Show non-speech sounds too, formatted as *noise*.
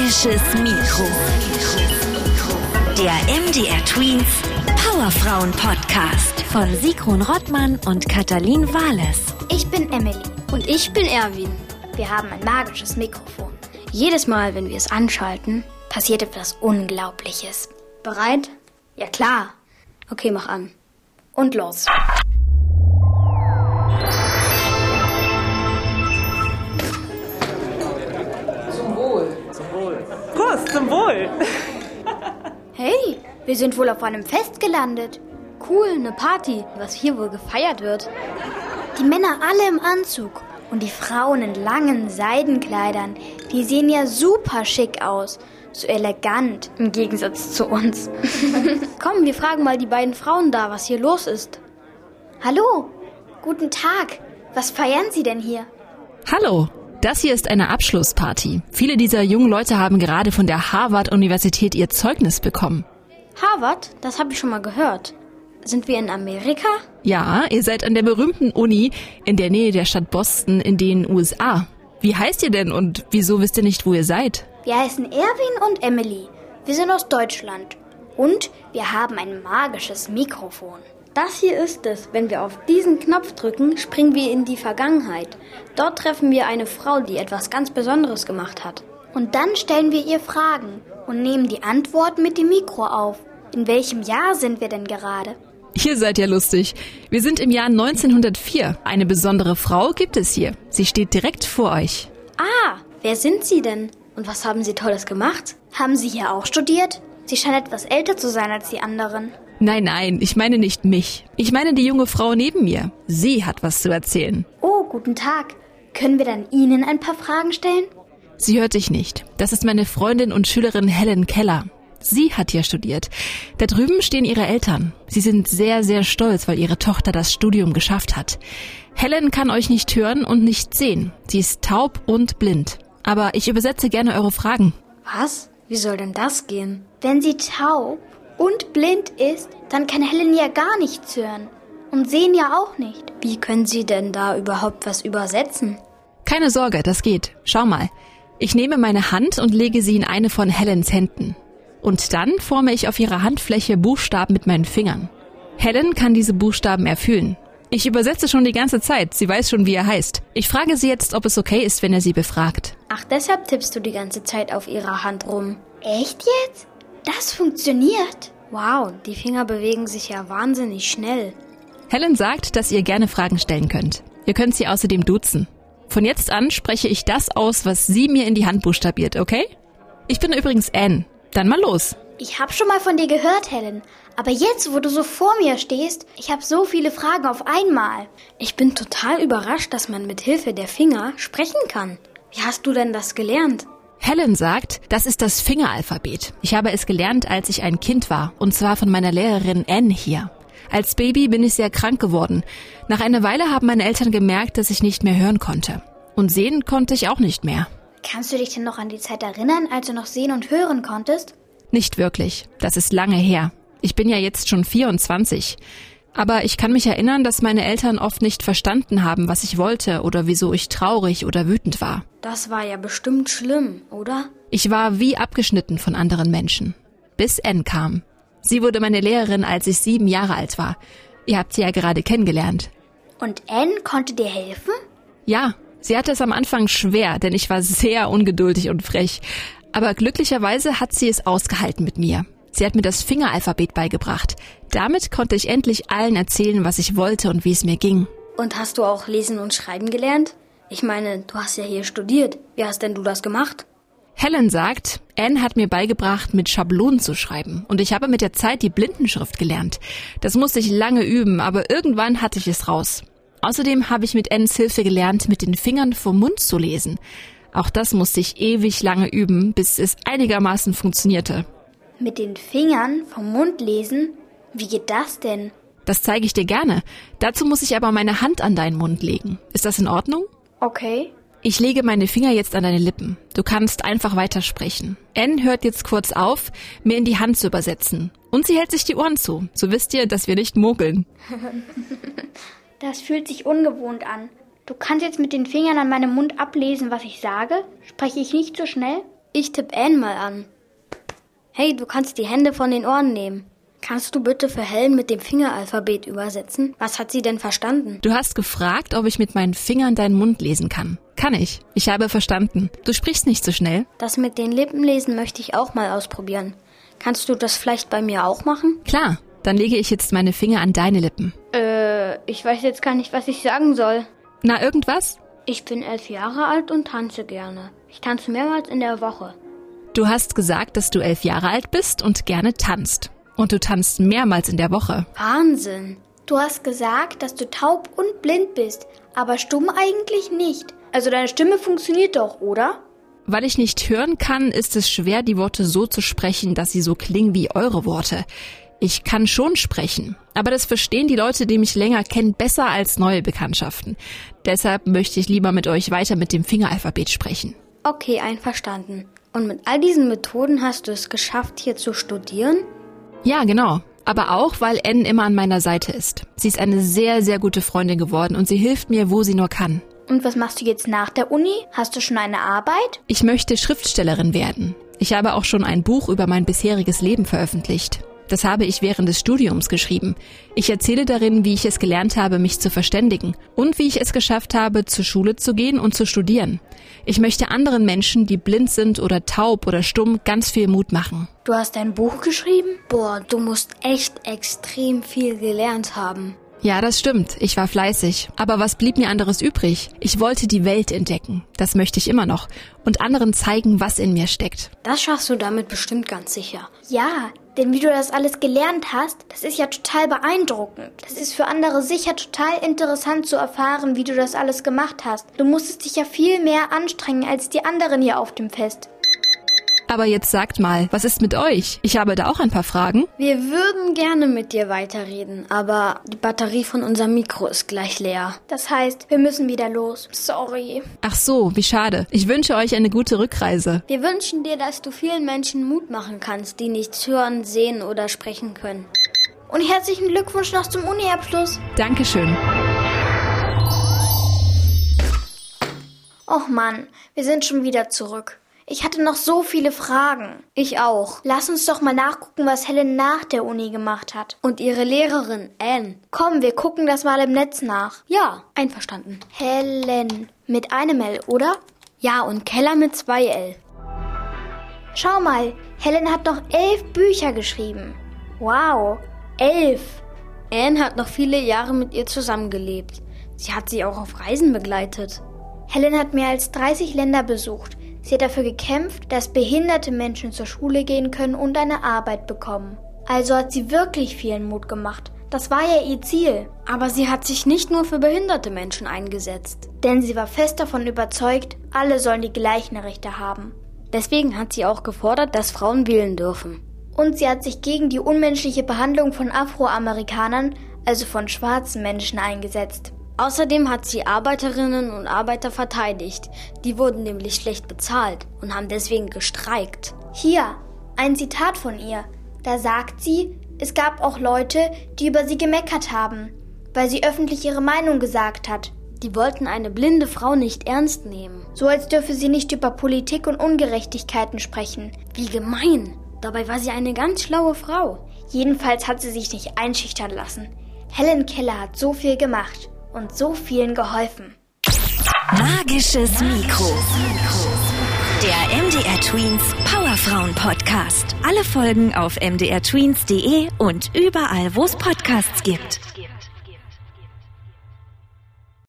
Magisches Mikro. Der MDR Tweens Powerfrauen Podcast von Sigrun Rottmann und Katalin Wales. Ich bin Emily. Und ich bin Erwin. Wir haben ein magisches Mikrofon. Jedes Mal, wenn wir es anschalten, Passiert etwas Unglaubliches. bereit? Ja klar. Okay, mach an. Und los. Zum Wohl. Hey, wir sind wohl auf einem Fest gelandet. Cool, eine Party, was hier wohl gefeiert wird. Die Männer alle im Anzug und die Frauen in langen Seidenkleidern. Die sehen ja super schick aus. So elegant im Gegensatz zu uns. *laughs* Komm, wir fragen mal die beiden Frauen da, was hier los ist. Hallo, guten Tag. Was feiern Sie denn hier? Hallo, das hier ist eine Abschlussparty. Viele dieser jungen Leute haben gerade von der Harvard-Universität ihr Zeugnis bekommen. Harvard, das habe ich schon mal gehört. Sind wir in Amerika? Ja, ihr seid an der berühmten Uni in der Nähe der Stadt Boston in den USA. Wie heißt ihr denn und wieso wisst ihr nicht, wo ihr seid? Wir heißen Erwin und Emily. Wir sind aus Deutschland. Und wir haben ein magisches Mikrofon. Das hier ist es. Wenn wir auf diesen Knopf drücken, springen wir in die Vergangenheit. Dort treffen wir eine Frau, die etwas ganz Besonderes gemacht hat. Und dann stellen wir ihr Fragen und nehmen die Antworten mit dem Mikro auf. In welchem Jahr sind wir denn gerade? Ihr seid ja lustig. Wir sind im Jahr 1904. Eine besondere Frau gibt es hier. Sie steht direkt vor euch. Ah, wer sind Sie denn? Und was haben Sie Tolles gemacht? Haben Sie hier auch studiert? Sie scheint etwas älter zu sein als die anderen. Nein, nein, ich meine nicht mich. Ich meine die junge Frau neben mir. Sie hat was zu erzählen. Oh, guten Tag. Können wir dann Ihnen ein paar Fragen stellen? Sie hört dich nicht. Das ist meine Freundin und Schülerin Helen Keller. Sie hat hier studiert. Da drüben stehen ihre Eltern. Sie sind sehr, sehr stolz, weil ihre Tochter das Studium geschafft hat. Helen kann euch nicht hören und nicht sehen. Sie ist taub und blind. Aber ich übersetze gerne eure Fragen. Was? Wie soll denn das gehen? Wenn sie taub und blind ist, dann kann Helen ja gar nichts hören. Und sehen ja auch nicht. Wie können Sie denn da überhaupt was übersetzen? Keine Sorge, das geht. Schau mal. Ich nehme meine Hand und lege sie in eine von Helens Händen. Und dann forme ich auf ihrer Handfläche Buchstaben mit meinen Fingern. Helen kann diese Buchstaben erfüllen. Ich übersetze schon die ganze Zeit. Sie weiß schon, wie er heißt. Ich frage sie jetzt, ob es okay ist, wenn er sie befragt. Ach, deshalb tippst du die ganze Zeit auf ihrer Hand rum. Echt jetzt? Das funktioniert. Wow, die Finger bewegen sich ja wahnsinnig schnell. Helen sagt, dass ihr gerne Fragen stellen könnt. Ihr könnt sie außerdem duzen. Von jetzt an spreche ich das aus, was sie mir in die Hand buchstabiert, okay? Ich bin übrigens Anne. Dann mal los. Ich habe schon mal von dir gehört, Helen. Aber jetzt, wo du so vor mir stehst, ich habe so viele Fragen auf einmal. Ich bin total überrascht, dass man mit Hilfe der Finger sprechen kann. Wie hast du denn das gelernt? Helen sagt, das ist das Fingeralphabet. Ich habe es gelernt, als ich ein Kind war, und zwar von meiner Lehrerin Anne hier. Als Baby bin ich sehr krank geworden. Nach einer Weile haben meine Eltern gemerkt, dass ich nicht mehr hören konnte. Und sehen konnte ich auch nicht mehr. Kannst du dich denn noch an die Zeit erinnern, als du noch sehen und hören konntest? Nicht wirklich. Das ist lange her. Ich bin ja jetzt schon 24. Aber ich kann mich erinnern, dass meine Eltern oft nicht verstanden haben, was ich wollte oder wieso ich traurig oder wütend war. Das war ja bestimmt schlimm, oder? Ich war wie abgeschnitten von anderen Menschen. Bis Anne kam. Sie wurde meine Lehrerin, als ich sieben Jahre alt war. Ihr habt sie ja gerade kennengelernt. Und Anne konnte dir helfen? Ja, sie hatte es am Anfang schwer, denn ich war sehr ungeduldig und frech. Aber glücklicherweise hat sie es ausgehalten mit mir. Sie hat mir das Fingeralphabet beigebracht. Damit konnte ich endlich allen erzählen, was ich wollte und wie es mir ging. Und hast du auch lesen und schreiben gelernt? Ich meine, du hast ja hier studiert. Wie hast denn du das gemacht? Helen sagt, Anne hat mir beigebracht, mit Schablonen zu schreiben. Und ich habe mit der Zeit die Blindenschrift gelernt. Das musste ich lange üben, aber irgendwann hatte ich es raus. Außerdem habe ich mit Annes Hilfe gelernt, mit den Fingern vom Mund zu lesen. Auch das musste ich ewig lange üben, bis es einigermaßen funktionierte. Mit den Fingern vom Mund lesen? Wie geht das denn? Das zeige ich dir gerne. Dazu muss ich aber meine Hand an deinen Mund legen. Ist das in Ordnung? Okay. Ich lege meine Finger jetzt an deine Lippen. Du kannst einfach weitersprechen. Anne hört jetzt kurz auf, mir in die Hand zu übersetzen. Und sie hält sich die Ohren zu. So wisst ihr, dass wir nicht mogeln. *laughs* Das fühlt sich ungewohnt an. Du kannst jetzt mit den Fingern an meinem Mund ablesen, was ich sage? Spreche ich nicht so schnell? Ich tipp Anne mal an. Hey, du kannst die Hände von den Ohren nehmen. Kannst du bitte für Helen mit dem Fingeralphabet übersetzen? Was hat sie denn verstanden? Du hast gefragt, ob ich mit meinen Fingern deinen Mund lesen kann. Kann ich. Ich habe verstanden. Du sprichst nicht so schnell. Das mit den Lippen lesen möchte ich auch mal ausprobieren. Kannst du das vielleicht bei mir auch machen? Klar. Dann lege ich jetzt meine Finger an deine Lippen. Äh, ich weiß jetzt gar nicht, was ich sagen soll. Na, irgendwas? Ich bin elf Jahre alt und tanze gerne. Ich tanze mehrmals in der Woche. Du hast gesagt, dass du elf Jahre alt bist und gerne tanzt. Und du tanzt mehrmals in der Woche. Wahnsinn. Du hast gesagt, dass du taub und blind bist, aber stumm eigentlich nicht. Also deine Stimme funktioniert doch, oder? Weil ich nicht hören kann, ist es schwer, die Worte so zu sprechen, dass sie so klingen wie eure Worte. Ich kann schon sprechen, aber das verstehen die Leute, die mich länger kennen, besser als neue Bekanntschaften. Deshalb möchte ich lieber mit euch weiter mit dem Fingeralphabet sprechen. Okay, einverstanden. Und mit all diesen Methoden hast du es geschafft, hier zu studieren? Ja, genau. Aber auch, weil Anne immer an meiner Seite ist. Sie ist eine sehr, sehr gute Freundin geworden und sie hilft mir, wo sie nur kann. Und was machst du jetzt nach der Uni? Hast du schon eine Arbeit? Ich möchte Schriftstellerin werden. Ich habe auch schon ein Buch über mein bisheriges Leben veröffentlicht. Das habe ich während des Studiums geschrieben. Ich erzähle darin, wie ich es gelernt habe, mich zu verständigen und wie ich es geschafft habe, zur Schule zu gehen und zu studieren. Ich möchte anderen Menschen, die blind sind oder taub oder stumm, ganz viel Mut machen. Du hast ein Buch geschrieben? Boah, du musst echt extrem viel gelernt haben. Ja, das stimmt. Ich war fleißig. Aber was blieb mir anderes übrig? Ich wollte die Welt entdecken. Das möchte ich immer noch. Und anderen zeigen, was in mir steckt. Das schaffst du damit bestimmt ganz sicher. Ja, denn wie du das alles gelernt hast, das ist ja total beeindruckend. Das ist für andere sicher total interessant zu erfahren, wie du das alles gemacht hast. Du musstest dich ja viel mehr anstrengen als die anderen hier auf dem Fest. Aber jetzt sagt mal, was ist mit euch? Ich habe da auch ein paar Fragen. Wir würden gerne mit dir weiterreden, aber die Batterie von unserem Mikro ist gleich leer. Das heißt, wir müssen wieder los. Sorry. Ach so, wie schade. Ich wünsche euch eine gute Rückreise. Wir wünschen dir, dass du vielen Menschen Mut machen kannst, die nichts hören, sehen oder sprechen können. Und herzlichen Glückwunsch noch zum Uni-Abschluss. Dankeschön. Och Mann, wir sind schon wieder zurück. Ich hatte noch so viele Fragen. Ich auch. Lass uns doch mal nachgucken, was Helen nach der Uni gemacht hat. Und ihre Lehrerin, Anne. Komm, wir gucken das mal im Netz nach. Ja, einverstanden. Helen. Mit einem L, oder? Ja, und Keller mit zwei L. Schau mal, Helen hat noch elf Bücher geschrieben. Wow, elf. Anne hat noch viele Jahre mit ihr zusammengelebt. Sie hat sie auch auf Reisen begleitet. Helen hat mehr als 30 Länder besucht. Sie hat dafür gekämpft, dass behinderte Menschen zur Schule gehen können und eine Arbeit bekommen. Also hat sie wirklich vielen Mut gemacht. Das war ja ihr Ziel. Aber sie hat sich nicht nur für behinderte Menschen eingesetzt. Denn sie war fest davon überzeugt, alle sollen die gleichen Rechte haben. Deswegen hat sie auch gefordert, dass Frauen wählen dürfen. Und sie hat sich gegen die unmenschliche Behandlung von Afroamerikanern, also von schwarzen Menschen, eingesetzt. Außerdem hat sie Arbeiterinnen und Arbeiter verteidigt. Die wurden nämlich schlecht bezahlt und haben deswegen gestreikt. Hier, ein Zitat von ihr. Da sagt sie, es gab auch Leute, die über sie gemeckert haben, weil sie öffentlich ihre Meinung gesagt hat. Die wollten eine blinde Frau nicht ernst nehmen. So als dürfe sie nicht über Politik und Ungerechtigkeiten sprechen. Wie gemein. Dabei war sie eine ganz schlaue Frau. Jedenfalls hat sie sich nicht einschüchtern lassen. Helen Keller hat so viel gemacht und so vielen geholfen. Magisches Mikro. Der MDR Tweens Powerfrauen Podcast. Alle Folgen auf mdrtweens.de und überall, wo es Podcasts gibt.